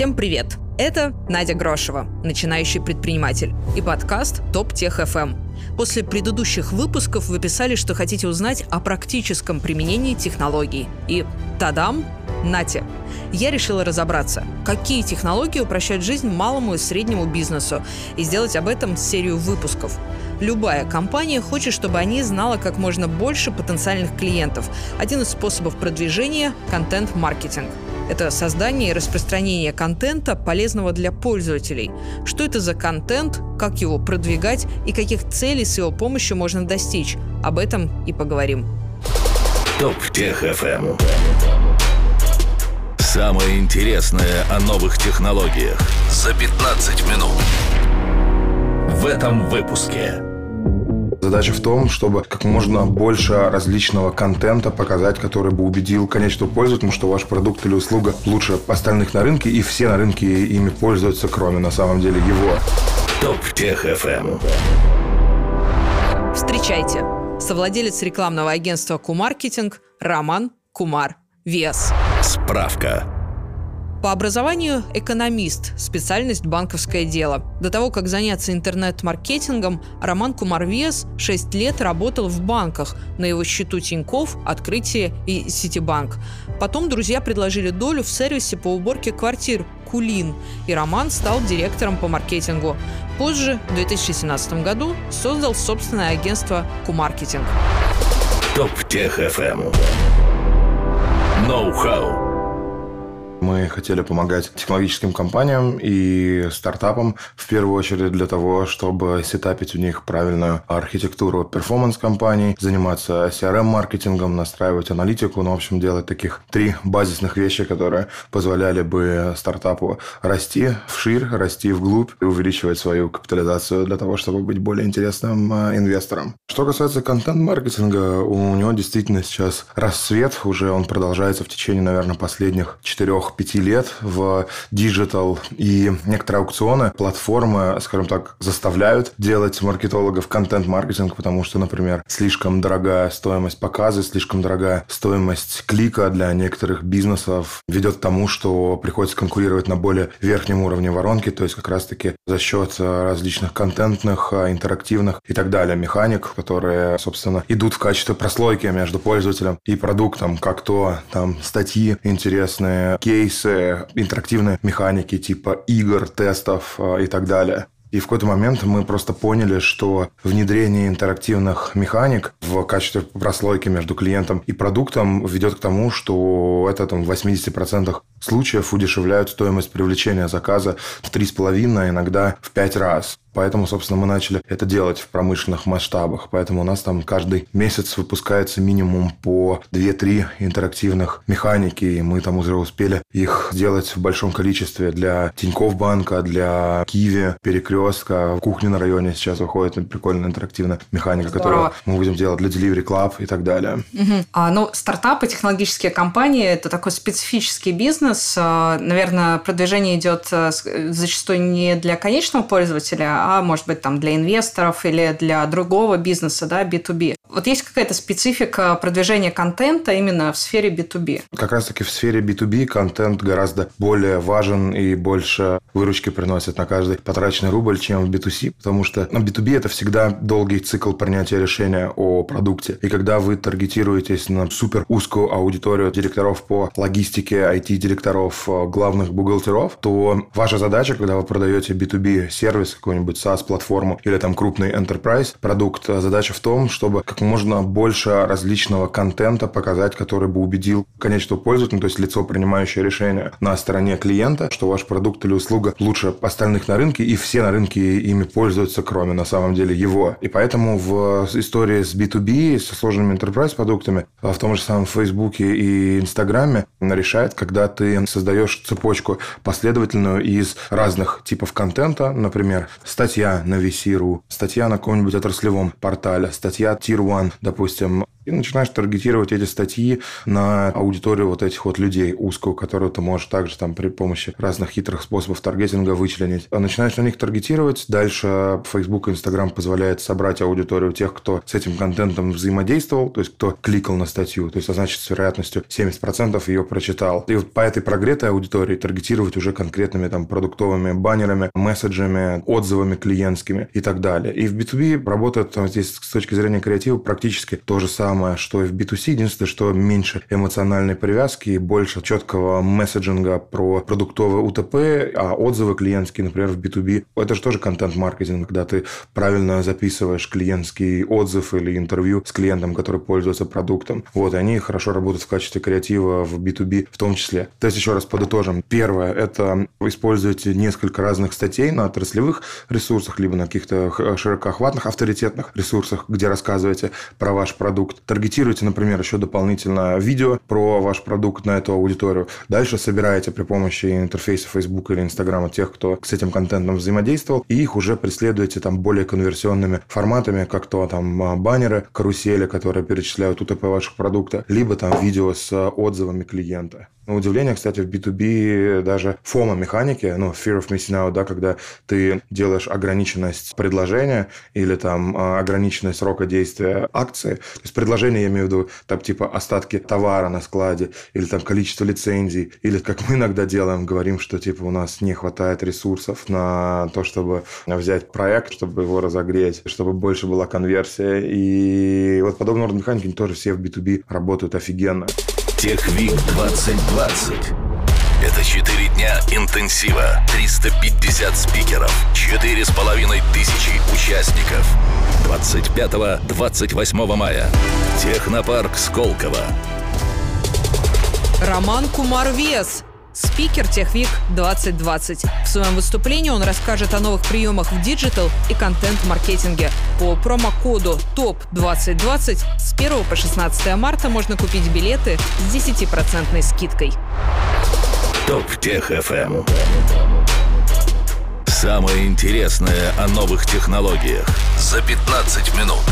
Всем привет! Это Надя Грошева, начинающий предприниматель, и подкаст «Топ Тех ФМ». После предыдущих выпусков вы писали, что хотите узнать о практическом применении технологий. И тадам, нате! Я решила разобраться, какие технологии упрощают жизнь малому и среднему бизнесу, и сделать об этом серию выпусков. Любая компания хочет, чтобы они знала как можно больше потенциальных клиентов. Один из способов продвижения – контент-маркетинг – это создание и распространение контента, полезного для пользователей. Что это за контент, как его продвигать и каких целей с его помощью можно достичь. Об этом и поговорим. Топ Тех ФМ. Самое интересное о новых технологиях за 15 минут. В этом выпуске. Задача в том, чтобы как можно больше различного контента показать, который бы убедил конечного пользователя, что ваш продукт или услуга лучше остальных на рынке, и все на рынке ими пользуются, кроме на самом деле его. Топ Тех FM. Встречайте, совладелец рекламного агентства Кумаркетинг Роман Кумар Вес. Справка. По образованию экономист, специальность банковское дело. До того, как заняться интернет-маркетингом, Роман Кумарвес 6 лет работал в банках, на его счету Тиньков, Открытие и Ситибанк. Потом друзья предложили долю в сервисе по уборке квартир Кулин, и Роман стал директором по маркетингу. Позже, в 2017 году, создал собственное агентство Кумаркетинг. Топ Тех FM. Ноу-хау. Мы хотели помогать технологическим компаниям и стартапам в первую очередь для того, чтобы сетапить у них правильную архитектуру перформанс-компаний, заниматься CRM-маркетингом, настраивать аналитику, ну, в общем, делать таких три базисных вещи, которые позволяли бы стартапу расти вширь, расти вглубь и увеличивать свою капитализацию для того, чтобы быть более интересным э, инвестором. Что касается контент-маркетинга, у него действительно сейчас рассвет, уже он продолжается в течение, наверное, последних четырех 4-5 лет в digital. И некоторые аукционы, платформы, скажем так, заставляют делать маркетологов контент-маркетинг, потому что, например, слишком дорогая стоимость показа, слишком дорогая стоимость клика для некоторых бизнесов ведет к тому, что приходится конкурировать на более верхнем уровне воронки, то есть как раз-таки за счет различных контентных, интерактивных и так далее механик, которые, собственно, идут в качестве прослойки между пользователем и продуктом, как то там статьи интересные, кейсы, кейсы, интерактивные механики типа игр, тестов э, и так далее. И в какой-то момент мы просто поняли, что внедрение интерактивных механик в качестве прослойки между клиентом и продуктом ведет к тому, что это там, в 80% случаев удешевляют стоимость привлечения заказа в 3,5, иногда в 5 раз. Поэтому, собственно, мы начали это делать в промышленных масштабах. Поэтому у нас там каждый месяц выпускается минимум по 2-3 интерактивных механики. И мы там уже успели их сделать в большом количестве для Тинькофф банка, для Киви, Перекрестка. В кухне на районе сейчас выходит прикольная интерактивная механика, Здорово. которую мы будем делать для Delivery Club и так далее. Угу. А, ну, стартапы, технологические компании – это такой специфический бизнес. А, наверное, продвижение идет а, зачастую не для конечного пользователя, а может быть там для инвесторов или для другого бизнеса, да, B2B. Вот есть какая-то специфика продвижения контента именно в сфере B2B? Как раз-таки в сфере B2B контент гораздо более важен и больше выручки приносит на каждый потраченный рубль, чем в B2C, потому что на B2B это всегда долгий цикл принятия решения о продукте. И когда вы таргетируетесь на супер узкую аудиторию директоров по логистике, IT-директоров, главных бухгалтеров, то ваша задача, когда вы продаете B2B сервис, какой-нибудь SaaS-платформу или там крупный enterprise продукт, задача в том, чтобы как можно больше различного контента показать, который бы убедил конечного пользователя, то есть лицо, принимающее решение на стороне клиента, что ваш продукт или услуга лучше остальных на рынке, и все на рынке ими пользуются, кроме на самом деле его. И поэтому в истории с B2B, со сложными enterprise продуктами, в том же самом Facebook и Инстаграме решает, когда ты создаешь цепочку последовательную из разных типов контента, например, статья на VC.ru, статья на каком-нибудь отраслевом портале, статья Tier One, допустим, И начинаешь таргетировать эти статьи на аудиторию вот этих вот людей узкую, которую ты можешь также там при помощи разных хитрых способов таргетинга вычленить. А начинаешь на них таргетировать. Дальше Facebook и Instagram позволяет собрать аудиторию тех, кто с этим контентом взаимодействовал, то есть кто кликал на статью, то есть, а значит, с вероятностью 70% ее прочитал. И вот по этой прогретой аудитории таргетировать уже конкретными там продуктовыми баннерами, месседжами, отзывами клиентскими и так далее. И в B2B работает там, здесь с точки зрения креатива практически то же самое, что и в B2C. Единственное, что меньше эмоциональной привязки и больше четкого месседжинга про продуктовые УТП, а отзывы клиентские, например, в B2B, это же тоже контент-маркетинг, когда ты правильно записываешь клиентский отзыв или интервью с клиентом, который пользуется продуктом. Вот, они хорошо работают в качестве креатива в B2B в том числе. То есть, еще раз подытожим. Первое – это вы используете несколько разных статей на отраслевых ресурсах, либо на каких-то широкоохватных авторитетных ресурсах, где рассказываете про ваш продукт. Таргетируете, например, еще дополнительно видео про ваш продукт на эту аудиторию. Дальше собираете при помощи интерфейса Facebook или Instagram тех, кто с этим контентом взаимодействовал, и их уже преследуете там более конверсионными форматами, как то там а, баннеры, карусели, которые перечисляют УТП ваших продукта, либо там видео с отзывами клиента. На удивление, кстати, в B2B даже фома механики, ну, fear of missing out, да, когда ты делаешь ограниченность предложения или там а, ограниченность срока действия акции. То есть предложение, я имею в виду, там типа остатки товара на складе или там количество лицензий. Или как мы иногда делаем, говорим, что типа у нас не хватает ресурсов на то, чтобы взять проект, чтобы его разогреть, чтобы больше была конверсия. И вот подобного рода механики тоже все в B2B работают офигенно. TechWeek 2020. Это 4 дня интенсива, 350 спикеров, 4,5 тысячи участников. 25-28 мая. Технопарк Сколково. Роман Кумар Виас. Спикер TechWeek 2020. В своем выступлении он расскажет о новых приемах в digital и контент-маркетинге. По промокоду ТОП2020 с 1 по 16 марта можно купить билеты с 10% скидкой. ТОП Тех FM. Самое интересное о новых технологиях за 15 минут.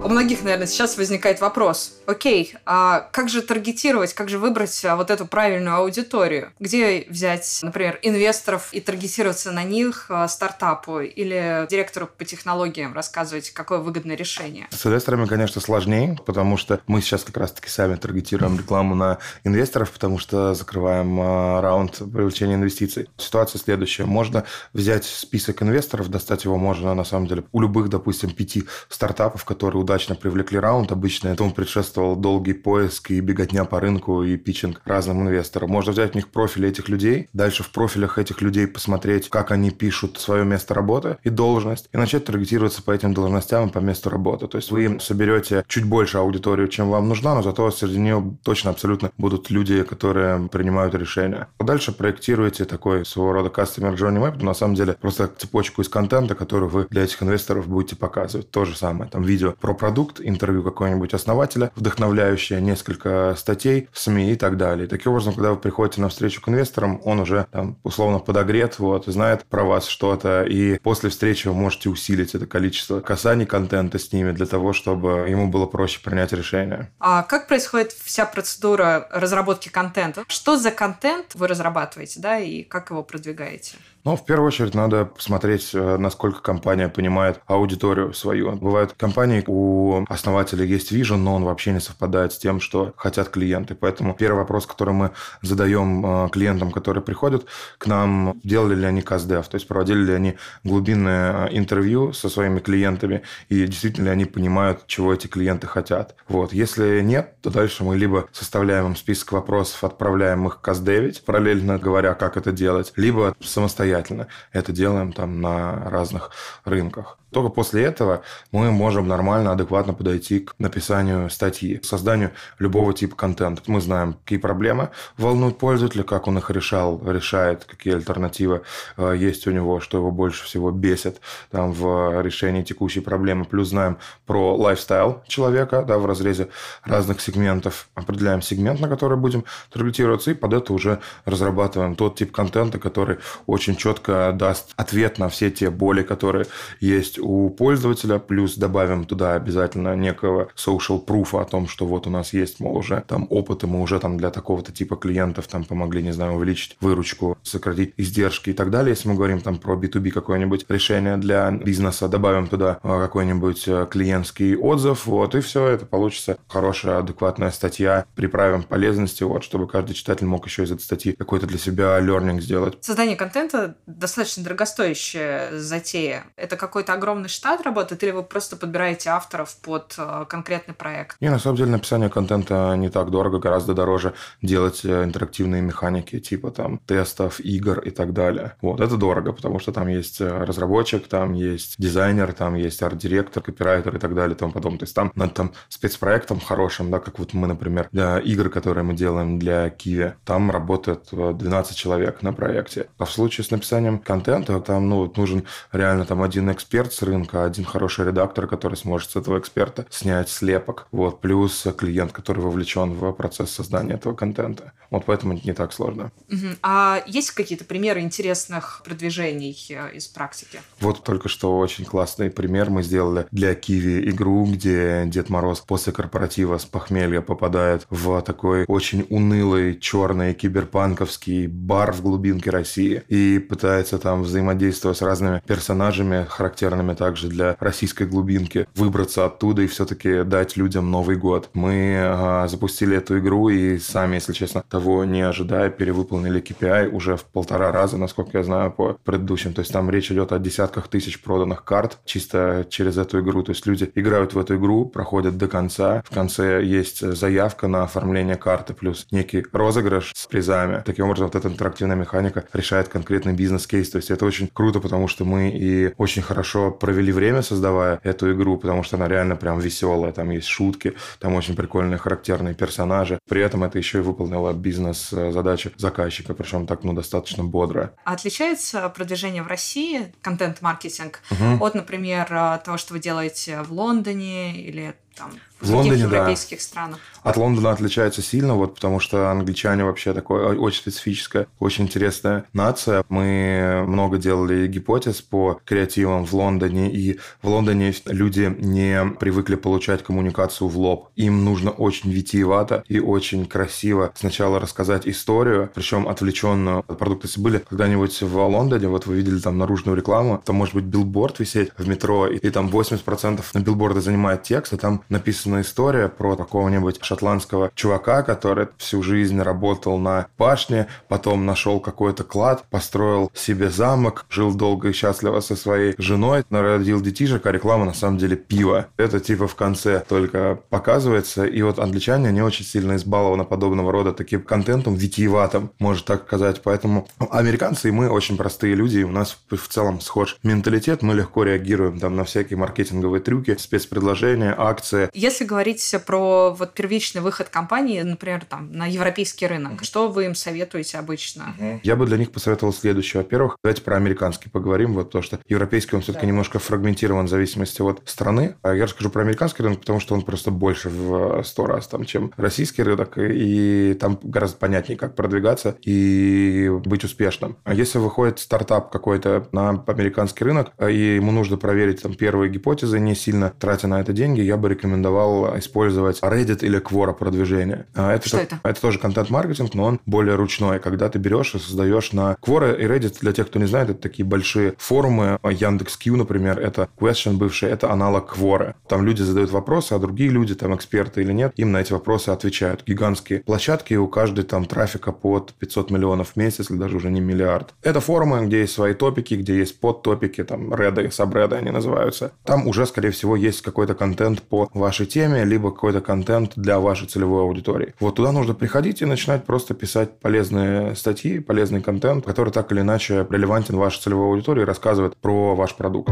У многих, наверное, сейчас возникает вопрос. Окей, а как же таргетировать, как же выбрать а, вот эту правильную аудиторию? Где взять, например, инвесторов и таргетироваться на них а, стартапу или директору по технологиям рассказывать, какое выгодное решение? С инвесторами, конечно, сложнее, потому что мы сейчас как раз-таки сами таргетируем рекламу на инвесторов, потому что закрываем а, раунд привлечения инвестиций. Ситуация следующая. Можно взять список инвесторов, достать его можно, на самом деле, у любых, допустим, пяти стартапов, которые удачно привлекли раунд. Обычно этому предшествовал долгий поиск и беготня по рынку и питчинг разным инвесторам. Можно взять у них профили этих людей, дальше в профилях этих людей посмотреть, как они пишут свое место работы и должность, и начать таргетироваться по этим должностям и по месту работы. То есть вы соберете чуть больше аудиторию, чем вам нужна, но зато среди нее точно абсолютно будут люди, которые принимают решения. Дальше проектируете такой своего рода customer journey map, но на самом деле просто цепочку из контента, который вы для этих инвесторов будете показывать. То же самое, там видео про продукт, интервью какого-нибудь основателя, вдохновляющее, несколько статей в СМИ и так далее. И таким образом, когда вы приходите на встречу к инвесторам, он уже там условно подогрет, вот, знает про вас что-то, и после встречи вы можете усилить это количество касаний контента с ними для того, чтобы ему было проще принять решение. А как происходит вся процедура разработки контента? Что за контент вы разрабатываете, да, и как его продвигаете? Ну, в первую очередь, надо посмотреть, э, насколько компания понимает аудиторию свою. Бывают компании, у основателя есть вижен, но он вообще не совпадает с тем, что хотят клиенты. Поэтому первый вопрос, который мы задаем э, клиентам, которые приходят к нам, делали ли они каздев, то есть проводили ли они глубинное э, интервью со своими клиентами, и действительно ли они понимают, чего эти клиенты хотят. Вот. Если нет, то дальше мы либо составляем им список вопросов, отправляем их каздевить, параллельно говоря, как это делать, либо самостоятельно самостоятельно это делаем там на разных рынках. Только после этого мы можем нормально, адекватно подойти к написанию статьи, к созданию любого типа контента. Мы знаем, какие проблемы волнуют пользователя, как он их решал, решает, какие альтернативы э, есть у него, что его больше всего бесит там, в решении текущей проблемы. Плюс знаем про лайфстайл человека да, в разрезе разных сегментов. Определяем сегмент, на который будем таргетироваться, и под это уже разрабатываем тот тип контента, который очень четко даст ответ на все те боли, которые есть у пользователя, плюс добавим туда обязательно некого social proof о том, что вот у нас есть, мол, уже там опыт, и мы уже там для такого-то типа клиентов там помогли, не знаю, увеличить выручку, сократить издержки и так далее. Если мы говорим там про B2B какое-нибудь решение для бизнеса, добавим туда а, какой-нибудь э, клиентский отзыв, вот, и все, это получится хорошая, адекватная статья, приправим полезности, вот, чтобы каждый читатель мог еще из этой статьи какой-то для себя learning сделать. Создание контента достаточно дорогостоящая затея. Это какой-то огромный штат работает, или вы просто подбираете авторов под э, конкретный проект? Не, на самом деле написание контента не так дорого, гораздо дороже делать э, интерактивные механики, типа там тестов, игр и так далее. Вот, это дорого, потому что там есть э, разработчик, там есть дизайнер, там есть арт-директор, копирайтер и так далее и тому подобное. То есть там над там спецпроектом хорошим, да, как вот мы, например, для игр, которые мы делаем для Киви, там работает 12 человек на проекте. А в случае с написанием контента там, ну, нужен реально там один эксперт с рынка, один хороший редактор, который сможет с этого эксперта снять слепок, вот, плюс клиент, который вовлечен в процесс создания этого контента. Вот поэтому это не так сложно. Угу. А есть какие-то примеры интересных продвижений э, из практики? Вот только что очень классный пример мы сделали для Киви игру, где Дед Мороз после корпоратива с похмелья попадает в такой очень унылый, черный, киберпанковский бар в глубинке России и пытается там взаимодействовать с разными персонажами, характерными также для российской глубинки, выбраться оттуда и все-таки дать людям Новый год. Мы а, запустили эту игру и сами, если честно, того не ожидая, перевыполнили KPI уже в полтора раза, насколько я знаю, по предыдущим. То есть там речь идет о десятках тысяч проданных карт чисто через эту игру. То есть люди играют в эту игру, проходят до конца. В конце есть заявка на оформление карты плюс некий розыгрыш с призами. Таким образом, вот эта интерактивная механика решает конкретный бизнес-кейс. То есть это очень круто, потому что мы и очень хорошо провели время, создавая эту игру, потому что она реально прям веселая. Там есть шутки, там очень прикольные характерные персонажи. При этом это еще и выполнило бизнес-задачи заказчика, причем так, ну, достаточно бодро. А отличается продвижение в России, контент-маркетинг, угу. от, например, того, что вы делаете в Лондоне или там в Лондоне, европейских да. странах. От Лондона отличается сильно, вот потому что англичане вообще такое очень специфическая, очень интересная нация. Мы много делали гипотез по креативам в Лондоне, и в Лондоне люди не привыкли получать коммуникацию в лоб. Им нужно очень витиевато и очень красиво сначала рассказать историю, причем отвлеченную от продукта. Если были когда-нибудь в Лондоне, вот вы видели там наружную рекламу, там может быть билборд висеть в метро, и, и там 80% на билборда занимает текст, и там написана история про какого-нибудь шотландского чувака, который всю жизнь работал на башне, потом нашел какой-то клад, построил себе замок, жил долго и счастливо со своей женой, народил детишек, а реклама на самом деле пиво. Это типа в конце только показывается. И вот англичане, не очень сильно избалованы подобного рода таким контентом, витиеватым, может так сказать. Поэтому американцы и мы очень простые люди, и у нас в целом схож менталитет, мы легко реагируем там на всякие маркетинговые трюки, спецпредложения, акции. Если говорить про вот первичный выход компании, например, там, на европейский рынок, что вы им советуете обычно? Я бы для них посоветовал следующее. Во-первых, давайте про американский поговорим, вот то, что европейский он все-таки да. немножко фрагментирован в зависимости от страны. А я расскажу про американский рынок, потому что он просто больше в сто раз там, чем российский рынок, и там гораздо понятнее, как продвигаться и быть успешным. А если выходит стартап какой-то на американский рынок, и ему нужно проверить там первые гипотезы, не сильно тратя на это деньги, я бы рекомендовал использовать Reddit или Quora продвижение. А это, что это? Это тоже контент-маркетинг, но он более ручной, когда ты берешь и создаешь на Quora и Reddit, для тех, кто не знает, это такие большие форумы. Яндекс.Кью, например, это Question бывший, это аналог Quora. Там люди задают вопросы, а другие люди, там эксперты или нет, им на эти вопросы отвечают. Гигантские площадки, у каждой там трафика под 500 миллионов в месяц, или даже уже не миллиард. Это форумы, где есть свои топики, где есть подтопики, там реды, сабреды они называются. Там уже, скорее всего, есть какой-то контент по вашей теме, либо какой-то контент для вашей целевой аудитории. Вот туда нужно приходить и начинать просто писать полезные статьи, полезный контент, который так или иначе релевантен вашей целевой аудитории и рассказывает про ваш продукт.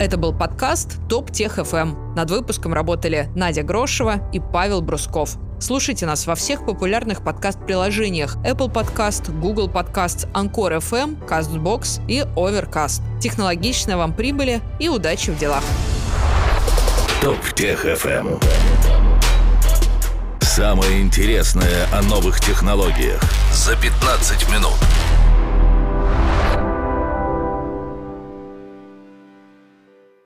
Это был подкаст «Топ Тех FM». Над выпуском работали Надя Грошева и Павел Брусков. Слушайте нас во всех популярных подкаст-приложениях Apple Podcast, Google Podcasts, Anchor FM, CastBox и Overcast. Технологичной вам прибыли и удачи в делах. Топ Тех FM. Самое интересное о новых технологиях за 15 минут.